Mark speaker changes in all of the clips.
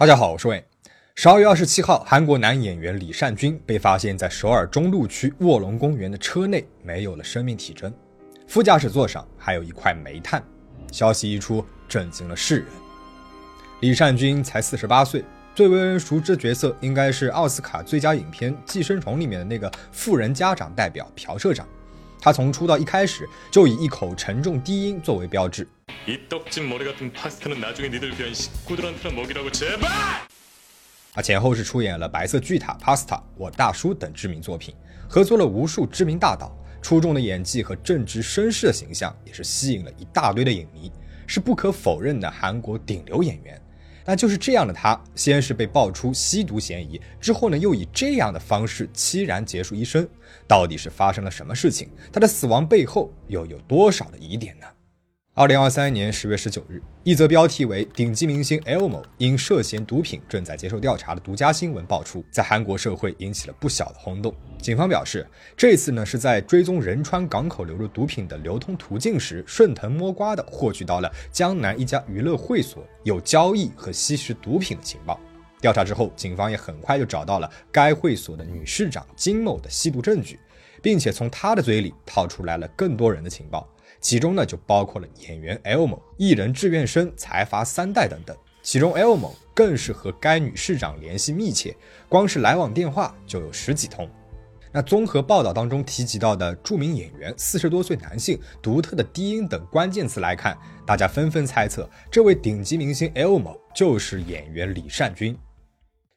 Speaker 1: 大家好，我是魏。十二月二十七号，韩国男演员李善均被发现在首尔中路区卧龙公园的车内没有了生命体征，副驾驶座上还有一块煤炭。消息一出，震惊了世人。李善均才四十八岁，最为人熟知的角色应该是奥斯卡最佳影片《寄生虫》里面的那个富人家长代表朴社长。他从出道一开始就以一口沉重低音作为标志。他，前后是出演了《白色巨塔》、《Pasta》、我大叔等知名作品，合作了无数知名大导。出众的演技和正直绅士的形象也是吸引了一大堆的影迷，是不可否认的韩国顶流演员。但就是这样的他，先是被爆出吸毒嫌疑，之后呢，又以这样的方式凄然结束一生。到底是发生了什么事情？他的死亡背后又有多少的疑点呢？二零二三年十月十九日，一则标题为“顶级明星 L 某因涉嫌毒品正在接受调查”的独家新闻爆出，在韩国社会引起了不小的轰动。警方表示，这次呢是在追踪仁川港口流入毒品的流通途径时，顺藤摸瓜的获取到了江南一家娱乐会所有交易和吸食毒品的情报。调查之后，警方也很快就找到了该会所的女市长金某的吸毒证据，并且从她的嘴里套出来了更多人的情报。其中呢，就包括了演员 L 某、艺人志愿生、财阀三代等等。其中 L 某更是和该女市长联系密切，光是来往电话就有十几通。那综合报道当中提及到的著名演员、四十多岁男性、独特的低音等关键词来看，大家纷纷猜测，这位顶级明星 L 某就是演员李善均。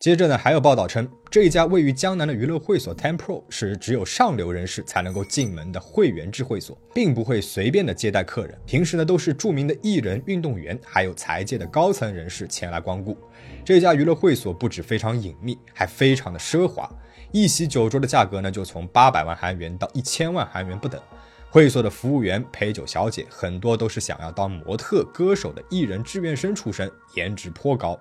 Speaker 1: 接着呢，还有报道称，这一家位于江南的娱乐会所 Tempro 是只有上流人士才能够进门的会员制会所，并不会随便的接待客人。平时呢，都是著名的艺人、运动员，还有财界的高层人士前来光顾。这家娱乐会所不止非常隐秘，还非常的奢华。一席酒桌的价格呢，就从八百万韩元到一千万韩元不等。会所的服务员、陪酒小姐很多都是想要当模特、歌手的艺人志愿生出身，颜值颇高。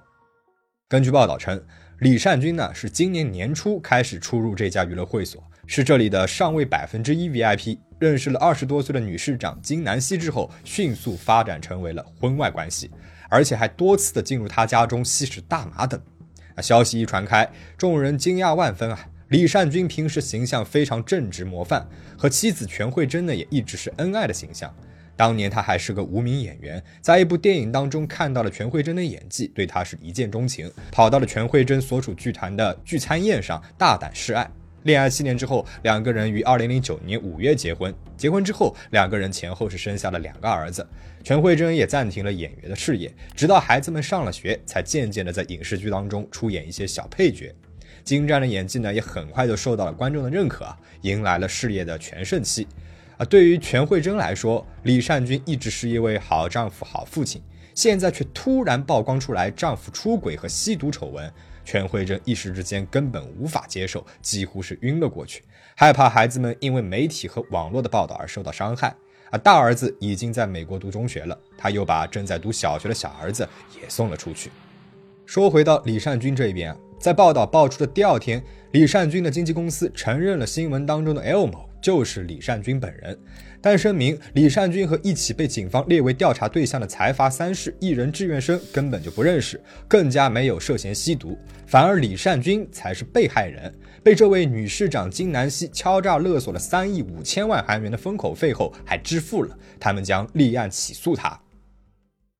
Speaker 1: 根据报道称。李善均呢是今年年初开始出入这家娱乐会所，是这里的上位百分之一 VIP。认识了二十多岁的女市长金南希之后，迅速发展成为了婚外关系，而且还多次的进入他家中吸食大麻等。啊，消息一传开，众人惊讶万分啊！李善均平时形象非常正直模范，和妻子全慧珍呢也一直是恩爱的形象。当年他还是个无名演员，在一部电影当中看到了全慧珍的演技，对他是一见钟情，跑到了全慧珍所属剧团的聚餐宴上大胆示爱。恋爱七年之后，两个人于二零零九年五月结婚。结婚之后，两个人前后是生下了两个儿子。全慧珍也暂停了演员的事业，直到孩子们上了学，才渐渐的在影视剧当中出演一些小配角。精湛的演技呢，也很快就受到了观众的认可啊，迎来了事业的全盛期。对于全慧珍来说，李善均一直是一位好丈夫、好父亲，现在却突然曝光出来丈夫出轨和吸毒丑闻，全慧珍一时之间根本无法接受，几乎是晕了过去，害怕孩子们因为媒体和网络的报道而受到伤害。啊，大儿子已经在美国读中学了，他又把正在读小学的小儿子也送了出去。说回到李善均这边，在报道爆出的第二天，李善均的经纪公司承认了新闻当中的 L 某。就是李善均本人，但声明李善均和一起被警方列为调查对象的财阀三世艺人志愿生根本就不认识，更加没有涉嫌吸毒，反而李善均才是被害人，被这位女市长金南希敲诈勒索了三亿五千万韩元的封口费后还支付了，他们将立案起诉他。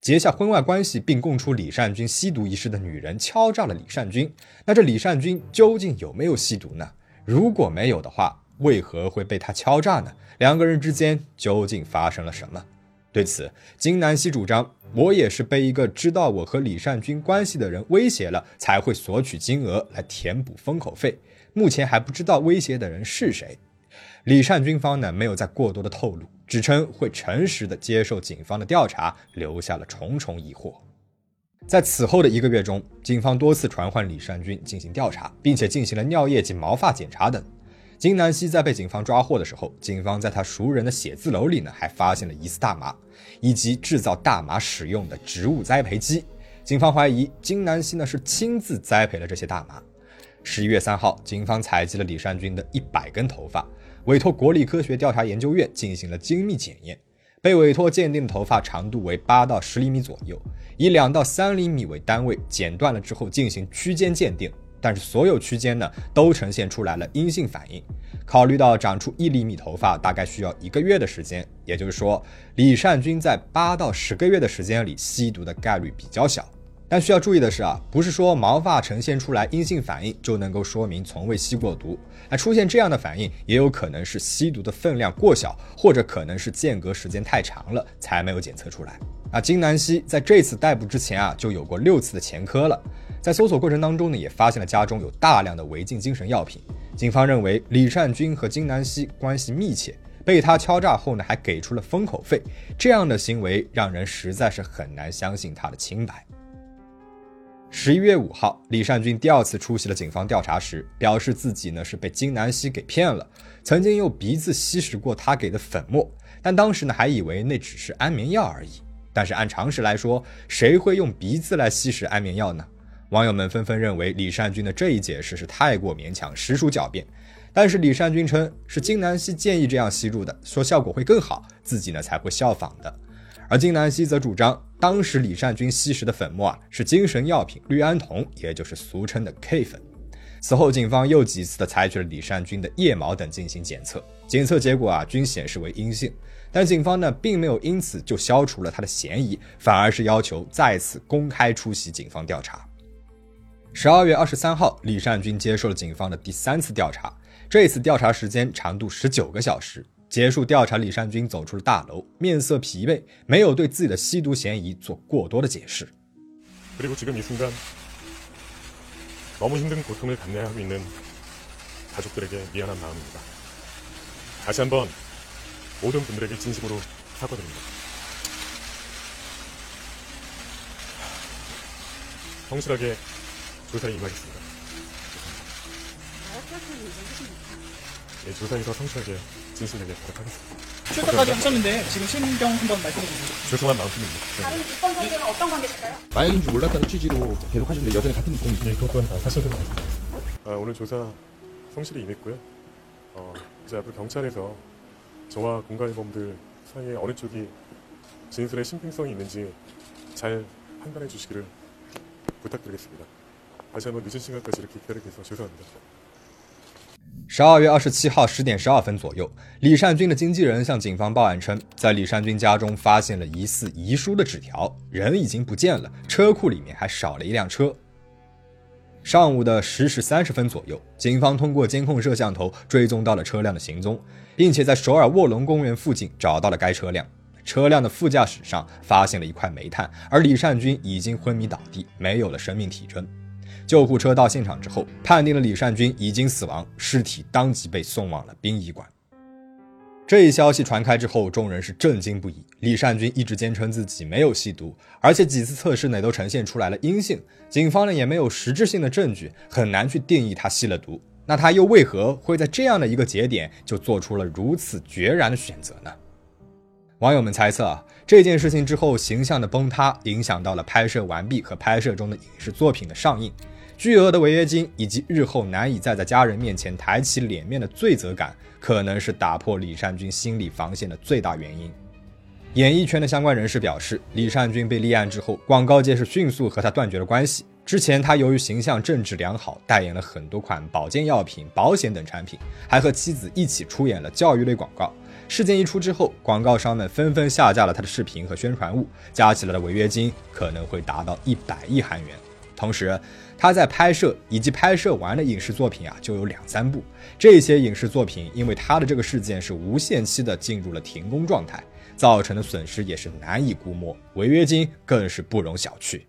Speaker 1: 结下婚外关系并供出李善均吸毒一事的女人敲诈了李善均，那这李善均究竟有没有吸毒呢？如果没有的话。为何会被他敲诈呢？两个人之间究竟发生了什么？对此，金南希主张，我也是被一个知道我和李善均关系的人威胁了，才会索取金额来填补封口费。目前还不知道威胁的人是谁。李善均方呢，没有再过多的透露，只称会诚实的接受警方的调查，留下了重重疑惑。在此后的一个月中，警方多次传唤李善均进行调查，并且进行了尿液及毛发检查等。金南希在被警方抓获的时候，警方在他熟人的写字楼里呢，还发现了疑似大麻以及制造大麻使用的植物栽培机。警方怀疑金南希呢是亲自栽培了这些大麻。十一月三号，警方采集了李善均的一百根头发，委托国立科学调查研究院进行了精密检验。被委托鉴定的头发长度为八到十厘米左右，以两到三厘米为单位剪断了之后进行区间鉴定，但是所有区间呢都呈现出来了阴性反应。考虑到长出一厘米头发大概需要一个月的时间，也就是说李善均在八到十个月的时间里吸毒的概率比较小。但需要注意的是啊，不是说毛发呈现出来阴性反应就能够说明从未吸过毒。那出现这样的反应，也有可能是吸毒的分量过小，或者可能是间隔时间太长了才没有检测出来。啊，金南希在这次逮捕之前啊，就有过六次的前科了。在搜索过程当中呢，也发现了家中有大量的违禁精神药品。警方认为李善均和金南希关系密切，被他敲诈后呢，还给出了封口费，这样的行为让人实在是很难相信他的清白。十一月五号，李善均第二次出席了警方调查时，表示自己呢是被金南希给骗了，曾经用鼻子吸食过他给的粉末，但当时呢还以为那只是安眠药而已。但是按常识来说，谁会用鼻子来吸食安眠药呢？网友们纷纷认为李善均的这一解释是太过勉强，实属狡辩。但是李善均称是金南希建议这样吸入的，说效果会更好，自己呢才会效仿的。而金南希则主张。当时李善均吸食的粉末啊，是精神药品氯胺酮，也就是俗称的 K 粉。此后，警方又几次的采取了李善均的腋毛等进行检测，检测结果啊均显示为阴性。但警方呢，并没有因此就消除了他的嫌疑，反而是要求再次公开出席警方调查。十二月二十三号，李善均接受了警方的第三次调查，这次调查时间长度十九个小时。结束调查，李善均走出了大楼，面色疲惫，没有对自己的吸毒嫌疑做过多的解释。
Speaker 2: 그리고지금이순간너무힘든고통을감내하고있는가족들에게미안한마음입니다다시한번모든분들에게진심으로사과드립니다성실하게 조사에 임하겠습니다 예 조사에서 성실하게 진실되게 부탁하겠습니다.
Speaker 3: 출석까지 하셨는데 지금 실명 한번 말씀해 주세요.
Speaker 2: 죄송한 마음뿐입니다.
Speaker 4: 다른 입건 선생은 어떤 관계실까요?
Speaker 5: 마약인 줄 몰랐다는 취지로 계속 하시는데 여전히 같은 공
Speaker 2: 네, 그것 또한 다 사실인 것 같습니다. 아, 오늘 조사 성실히 임했고요. 어, 이제 앞으로 경찰에서 저와 공갈범들 사이에 어느 쪽이 진술의 신빙성이 있는지 잘 판단해 주시기를 부탁드리겠습니다. 다시 한번 늦은 시간까지 이렇게 기다리게 해서 죄송합니다.
Speaker 1: 十二月二十七号十点十二分左右，李善均的经纪人向警方报案称，在李善均家中发现了疑似遗书的纸条，人已经不见了，车库里面还少了一辆车。上午的十时三十分左右，警方通过监控摄像头追踪到了车辆的行踪，并且在首尔卧龙公园附近找到了该车辆。车辆的副驾驶上发现了一块煤炭，而李善均已经昏迷倒地，没有了生命体征。 救护车到现场之后，判定了李善军已经死亡，尸体当即被送往了殡仪馆。这一消息传开之后，众人是震惊不已。李善军一直坚称自己没有吸毒，而且几次测试呢都呈现出来了阴性。警方呢也没有实质性的证据，很难去定义他吸了毒。那他又为何会在这样的一个节点就做出了如此决然的选择呢？网友们猜测啊，这件事情之后形象的崩塌，影响到了拍摄完毕和拍摄中的影视作品的上映。巨额的违约金以及日后难以再在家人面前抬起脸面的罪责感，可能是打破李善均心理防线的最大原因。演艺圈的相关人士表示，李善均被立案之后，广告界是迅速和他断绝了关系。之前他由于形象正直良好，代言了很多款保健药品、保险等产品，还和妻子一起出演了教育类广告。事件一出之后，广告商们纷纷下架了他的视频和宣传物，加起来的违约金可能会达到一百亿韩元。同时，他在拍摄以及拍摄完的影视作品啊，就有两三部。这些影视作品因为他的这个事件是无限期的进入了停工状态，造成的损失也是难以估摸，违约金更是不容小觑。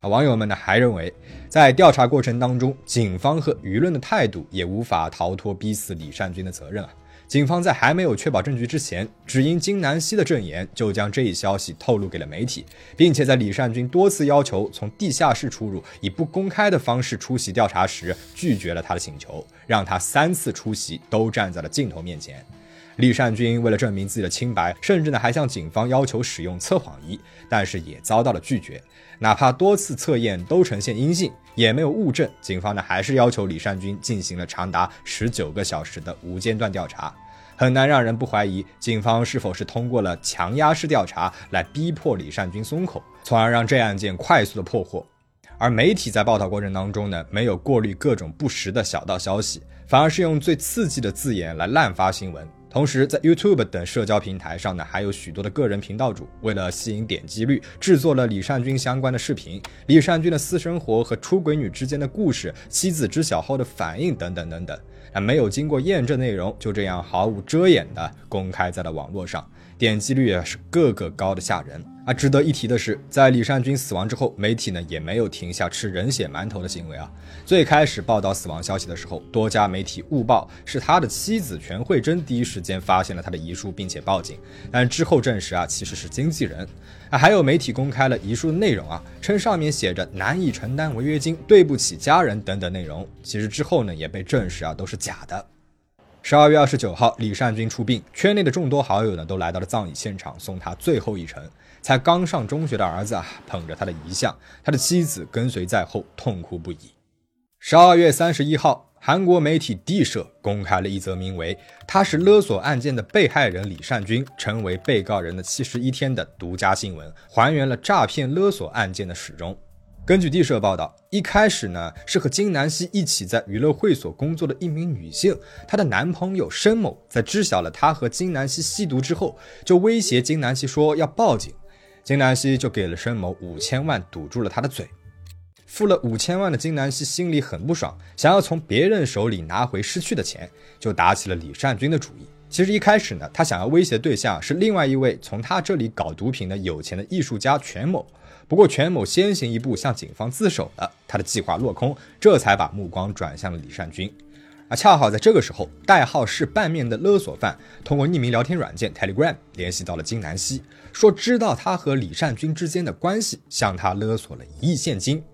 Speaker 1: 啊，网友们呢还认为，在调查过程当中，警方和舆论的态度也无法逃脱逼死李善均的责任啊。警方在还没有确保证据之前，只因金南希的证言，就将这一消息透露给了媒体，并且在李善均多次要求从地下室出入，以不公开的方式出席调查时，拒绝了他的请求，让他三次出席都站在了镜头面前。李善均为了证明自己的清白，甚至呢还向警方要求使用测谎仪，但是也遭到了拒绝。哪怕多次测验都呈现阴性，也没有物证，警方呢还是要求李善均进行了长达十九个小时的无间断调查。很难让人不怀疑警方是否是通过了强压式调查来逼迫李善均松口，从而让这案件快速的破获。而媒体在报道过程当中呢，没有过滤各种不实的小道消息，反而是用最刺激的字眼来滥发新闻。同时，在 YouTube 等社交平台上呢，还有许多的个人频道主为了吸引点击率，制作了李善均相关的视频，李善均的私生活和出轨女之间的故事，妻子知晓后的反应等等等等。啊没有经过验证内容，就这样毫无遮掩的公开在了网络上，点击率啊是个个高的吓人。啊，值得一提的是，在李善均死亡之后，媒体呢也没有停下吃人血馒头的行为啊。最开始报道死亡消息的时候，多家媒体误报是他的妻子全慧珍第一时间发现了他的遗书，并且报警，但之后证实啊其实是经纪人。啊，还有媒体公开了遗书的内容啊，称上面写着难以承担违约金，对不起家人等等内容，其实之后呢也被证实啊都是假的。十二月二十九号，李善均出殡，圈内的众多好友呢都来到了葬礼现场，送他最后一程。才刚上中学的儿子啊，捧着他的遗像，他的妻子跟随在后，痛哭不已。十二月三十一号，韩国媒体 D 社公开了一则名为“他是勒索案件的被害人李善均成为被告人的七十一天”的独家新闻，还原了诈骗勒索案件的始终。根据地社报道，一开始呢是和金南熙一起在娱乐会所工作的一名女性，她的男朋友申某在知晓了她和金南熙吸毒之后，就威胁金南熙说要报警。金南希就给了申某五千万，堵住了他的嘴。付了五千万的金南希心里很不爽，想要从别人手里拿回失去的钱，就打起了李善均的主意。其实一开始呢，他想要威胁对象是另外一位从他这里搞毒品的有钱的艺术家全某。不过全某先行一步向警方自首了，他的计划落空，这才把目光转向了李善均。啊，恰好在这个时候，代号是拌面的勒索犯通过匿名聊天软件 Telegram 联系到了金南希，说知道他和李善均之间的关系，向他勒索了一亿现金。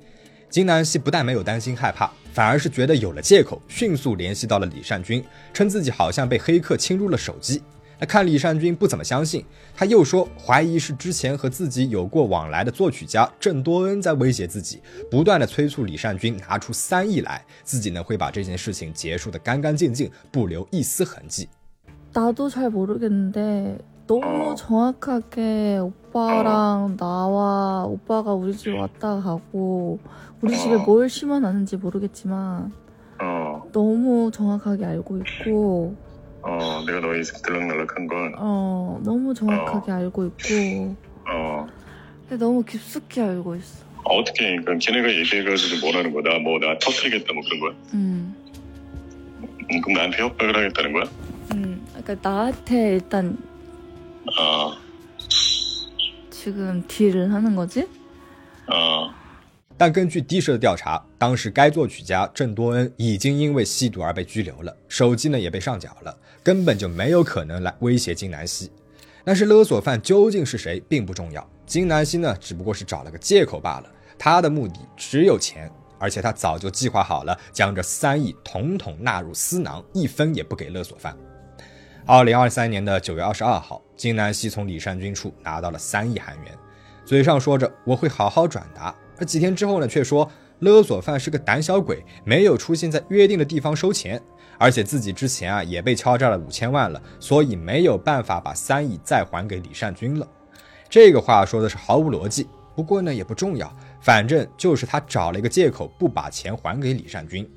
Speaker 1: 金南希不但没有担心害怕，反而是觉得有了借口，迅速联系到了李善均，称自己好像被黑客侵入了手机。那看李善均不怎么相信，他又说怀疑是之前和自己有过往来的作曲家郑多恩在威胁自己，不断的催促李善均拿出三亿来，自己呢会把这件事情结束的干干净净，不留一丝痕迹。
Speaker 6: 나도잘모르겠는데너무정확하게오빠랑나와오빠가우리집왔다가고우리집에뭘심어놨는지모르겠지만너무정확하게알고있고
Speaker 2: 어, 내가 너희 집 들락날락한 건
Speaker 6: 어, 너무 정확하게 알고 있고.
Speaker 2: 어.
Speaker 6: 근데 너무 깊숙이 알고 있어.
Speaker 2: 아, 어떻게 그러니까 걔네가 얘기해가지고 뭐라는 거야? 뭐나 터트리겠다 뭐 그런 거야?
Speaker 6: 음.
Speaker 2: 음, 그럼 나한테 협박을 하겠다는 거야?
Speaker 6: 음. 그러니까 나한테 일단
Speaker 2: 어,
Speaker 6: 지금 딜을 하는 거지?
Speaker 2: 어.
Speaker 1: 但根据的社的调查，当时该作曲家郑多恩已经因为吸毒而被拘留了，手机呢也被上缴了，根本就没有可能来威胁金南希。但是勒索犯究竟是谁并不重要，金南希呢只不过是找了个借口罢了。他的目的只有钱，而且他早就计划好了，将这三亿统统纳入私囊，一分也不给勒索犯。二零二三年的九月二十二号，金南希从李善均处拿到了三亿韩元，嘴上说着我会好好转达。而几天之后呢，却说勒索犯是个胆小鬼，没有出现在约定的地方收钱，而且自己之前啊也被敲诈了五千万了，所以没有办法把三亿再还给李善均了。这个话说的是毫无逻辑，不过呢也不重要，反正就是他找了一个借口不把钱还给李善均。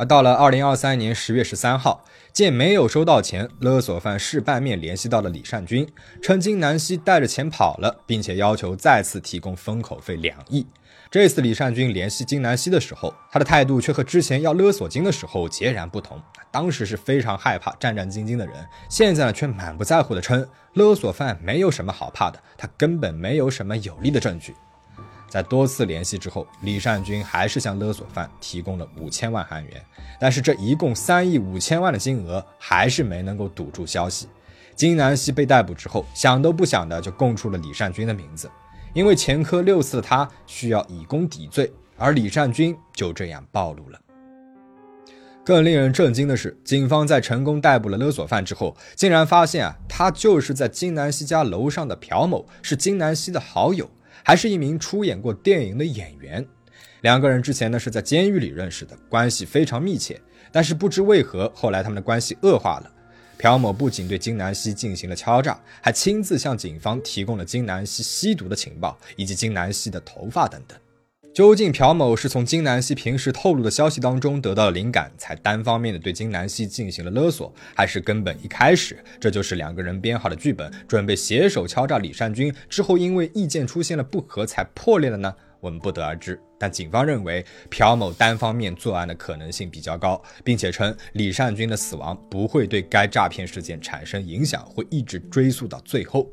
Speaker 1: 而到了二零二三年十月十三号，见没有收到钱，勒索犯事半面联系到了李善均，称金南希带着钱跑了，并且要求再次提供封口费两亿。这次李善均联系金南希的时候，他的态度却和之前要勒索金的时候截然不同。当时是非常害怕、战战兢兢的人，现在呢却满不在乎的称勒索犯没有什么好怕的，他根本没有什么有力的证据。在多次联系之后，李善均还是向勒索犯提供了五千万韩元，但是这一共三亿五千万的金额还是没能够堵住消息。金南希被逮捕之后，想都不想的就供出了李善均的名字，因为前科六次的他需要以功抵罪，而李善均就这样暴露了。更令人震惊的是，警方在成功逮捕了勒索犯之后，竟然发现啊，他就是在金南希家楼上的朴某，是金南希的好友。还是一名出演过电影的演员，两个人之前呢是在监狱里认识的，关系非常密切。但是不知为何，后来他们的关系恶化了。朴某不仅对金南希进行了敲诈，还亲自向警方提供了金南希吸毒的情报以及金南希的头发等等。究竟朴某是从金南希平时透露的消息当中得到了灵感，才单方面的对金南希进行了勒索，还是根本一开始这就是两个人编好的剧本，准备携手敲诈李善均，之后因为意见出现了不合才破裂了呢？我们不得而知。但警方认为朴某单方面作案的可能性比较高，并且称李善均的死亡不会对该诈骗事件产生影响，会一直追溯到最后。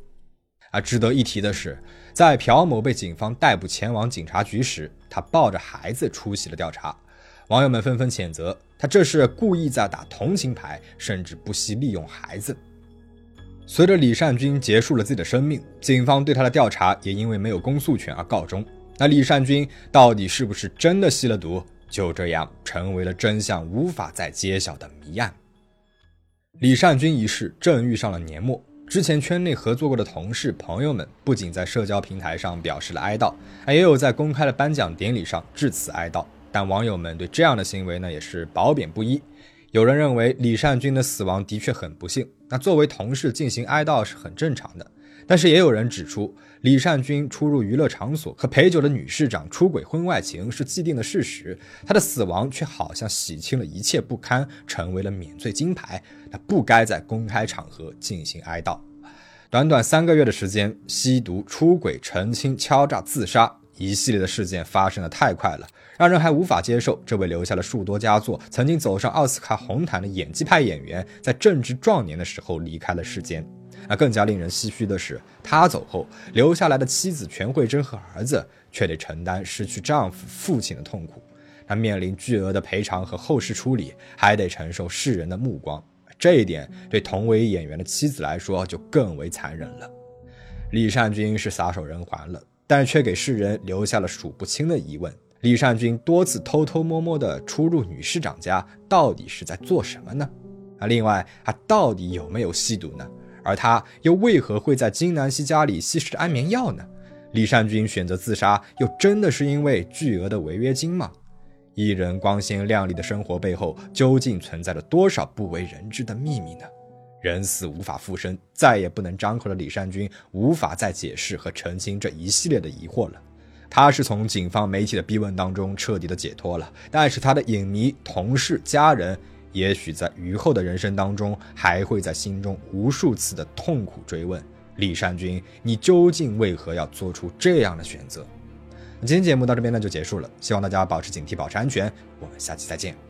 Speaker 1: 而值得一提的是，在朴某被警方逮捕前往警察局时，他抱着孩子出席了调查。网友们纷纷谴责他这是故意在打同情牌，甚至不惜利用孩子。随着李善均结束了自己的生命，警方对他的调查也因为没有公诉权而告终。那李善均到底是不是真的吸了毒，就这样成为了真相无法再揭晓的谜案。李善均一事正遇上了年末。之前圈内合作过的同事朋友们，不仅在社交平台上表示了哀悼，也有在公开的颁奖典礼上致辞哀悼。但网友们对这样的行为呢，也是褒贬不一。有人认为李善均的死亡的确很不幸，那作为同事进行哀悼是很正常的。但是也有人指出，李善均出入娱乐场所和陪酒的女市长出轨婚外情是既定的事实，他的死亡却好像洗清了一切不堪，成为了免罪金牌，他不该在公开场合进行哀悼。短短三个月的时间，吸毒、出轨、澄清、敲诈、自杀，一系列的事件发生的太快了，让人还无法接受。这位留下了数多佳作、曾经走上奥斯卡红毯的演技派演员，在正值壮年的时候离开了世间。那更加令人唏嘘的是，他走后留下来的妻子全慧珍和儿子却得承担失去丈夫、父亲的痛苦。他面临巨额的赔偿和后事处理，还得承受世人的目光。这一点对同为演员的妻子来说就更为残忍了。李善均是撒手人寰了，但却给世人留下了数不清的疑问：李善均多次偷偷摸摸地出入女市长家，到底是在做什么呢？啊，另外他到底有没有吸毒呢？而他又为何会在金南希家里吸食安眠药呢？李善均选择自杀，又真的是因为巨额的违约金吗？艺人光鲜亮丽的生活背后，究竟存在着多少不为人知的秘密呢？人死无法复生，再也不能张口的李善均，无法再解释和澄清这一系列的疑惑了。他是从警方媒体的逼问当中彻底的解脱了，但是他的影迷、同事、家人。也许在余后的人生当中，还会在心中无数次的痛苦追问：李善君，你究竟为何要做出这样的选择？今天节目到这边呢就结束了，希望大家保持警惕，保持安全。我们下期再见。